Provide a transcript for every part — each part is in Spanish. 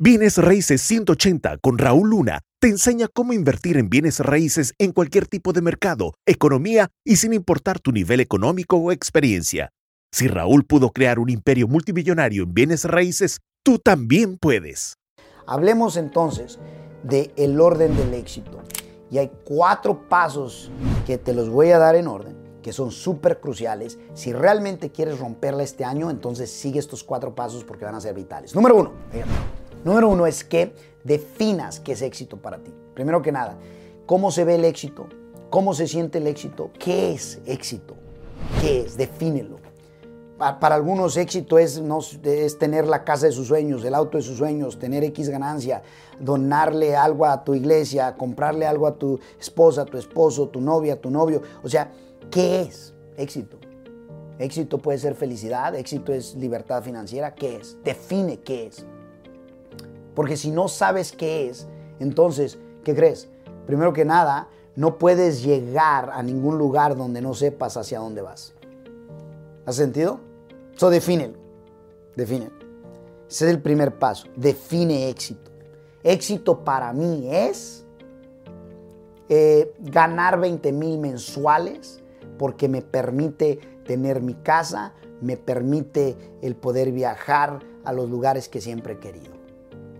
Bienes Raíces 180 con Raúl Luna te enseña cómo invertir en bienes raíces en cualquier tipo de mercado, economía y sin importar tu nivel económico o experiencia. Si Raúl pudo crear un imperio multimillonario en bienes raíces, tú también puedes. Hablemos entonces de el orden del éxito. Y hay cuatro pasos que te los voy a dar en orden, que son súper cruciales. Si realmente quieres romperla este año, entonces sigue estos cuatro pasos porque van a ser vitales. Número uno, Número uno es que definas qué es éxito para ti. Primero que nada, ¿cómo se ve el éxito? ¿Cómo se siente el éxito? ¿Qué es éxito? ¿Qué es? Defínelo. Para algunos éxito es, no, es tener la casa de sus sueños, el auto de sus sueños, tener X ganancia, donarle algo a tu iglesia, comprarle algo a tu esposa, tu esposo, tu novia, tu novio. O sea, ¿qué es éxito? Éxito puede ser felicidad, éxito es libertad financiera. ¿Qué es? Define qué es. Porque si no sabes qué es, entonces, ¿qué crees? Primero que nada, no puedes llegar a ningún lugar donde no sepas hacia dónde vas. ¿Has sentido? Eso define. Define. Ese es el primer paso. Define éxito. Éxito para mí es eh, ganar 20 mil mensuales porque me permite tener mi casa, me permite el poder viajar a los lugares que siempre he querido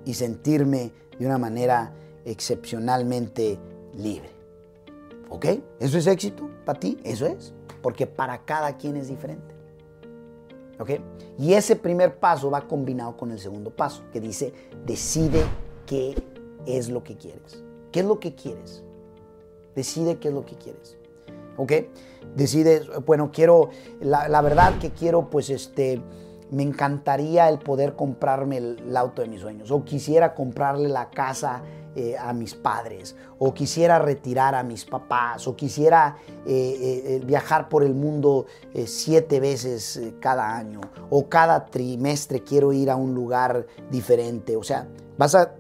y sentirme de una manera excepcionalmente libre. ¿Ok? ¿Eso es éxito para ti? Eso es. Porque para cada quien es diferente. ¿Ok? Y ese primer paso va combinado con el segundo paso, que dice, decide qué es lo que quieres. ¿Qué es lo que quieres? Decide qué es lo que quieres. ¿Ok? Decide, bueno, quiero, la, la verdad que quiero, pues, este, me encantaría el poder comprarme el, auto de mis sueños, o quisiera comprarle la casa eh, a mis padres, o quisiera retirar a mis papás, o quisiera eh, eh, viajar por el mundo siete veces cada año, o cada trimestre quiero ir a un lugar diferente. O sea, vas a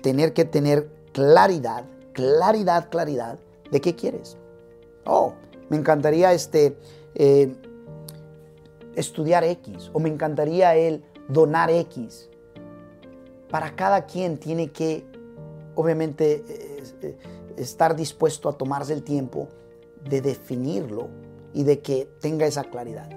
tener que tener claridad, claridad, claridad de qué quieres. Oh, me encantaría este estudiar X o me encantaría él donar X. Para cada quien tiene que, obviamente, eh, eh, estar dispuesto a tomarse el tiempo de definirlo y de que tenga esa claridad.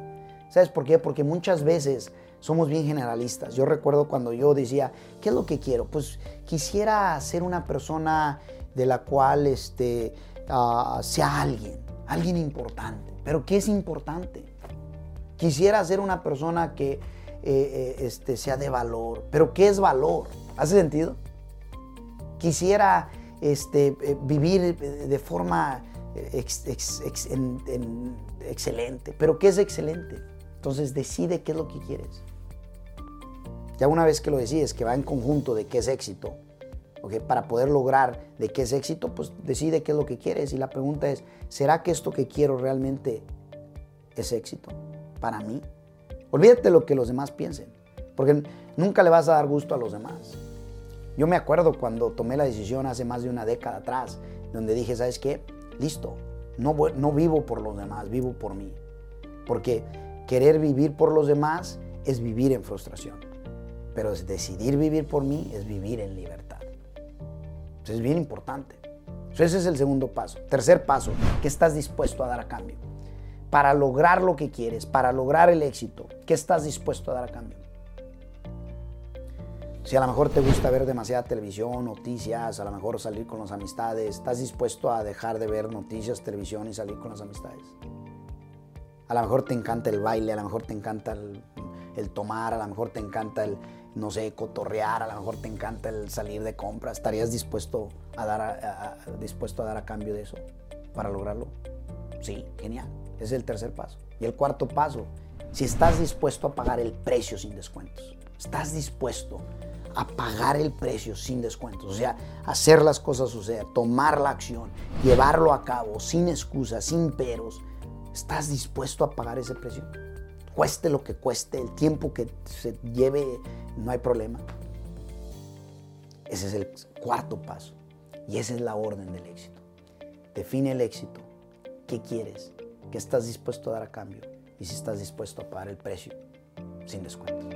¿Sabes por qué? Porque muchas veces somos bien generalistas. Yo recuerdo cuando yo decía, ¿qué es lo que quiero? Pues quisiera ser una persona de la cual este, ah, sea alguien, alguien importante. Pero ¿qué es importante? Quisiera ser una persona que eh, eh, este, sea de valor. Pero ¿qué es valor? ¿Hace sentido? Quisiera este, eh, vivir de forma excelente. Pero ¿qué es excelente? Entonces decide qué es lo que quieres. Ya una vez que lo decides, que va en conjunto de qué es éxito, para poder lograr de qué es éxito, pues decide qué es lo que quieres. Y la pregunta es, ¿será que esto que quiero realmente es éxito? Para mí. Olvídate lo que los demás piensen, porque nunca le vas a dar gusto a los demás. Yo me acuerdo cuando tomé la decisión hace más de una década atrás, donde dije, ¿sabes qué? Listo, no, no vivo por los demás, vivo por mí. Porque querer vivir por los demás es vivir en frustración. Pero decidir vivir por mí es vivir en libertad. Eso es bien importante. ese es el segundo paso. Tercer paso, ¿qué estás dispuesto a dar a cambio? Para lograr lo que quieres, para lograr el éxito, ¿qué estás dispuesto a dar a cambio? Si a lo mejor te gusta ver demasiada televisión, noticias, a lo mejor salir con las amistades, ¿estás dispuesto a dejar de ver noticias, televisión y salir con las amistades? A lo mejor te encanta el baile, a lo mejor te encanta el, tomar, a lo mejor te encanta el, no sé, cotorrear, a lo mejor te encanta el salir de compras. ¿Estarías dispuesto a dar dispuesto a dar a cambio de eso para lograrlo? Sí, genial. Es el tercer paso. Y el cuarto paso, si estás dispuesto a pagar el precio sin descuentos, estás dispuesto a pagar el precio sin descuentos, o sea, hacer las cosas suceder, tomar la acción, llevarlo a cabo sin excusas, sin peros, ¿estás dispuesto a pagar ese precio? Cueste lo que cueste, el tiempo que se lleve, no hay problema. Ese es el cuarto paso y esa es la orden del éxito. Define el éxito. ¿Qué quieres? ¿Qué estás dispuesto a dar a cambio? Y si estás dispuesto a pagar el precio sin descuento.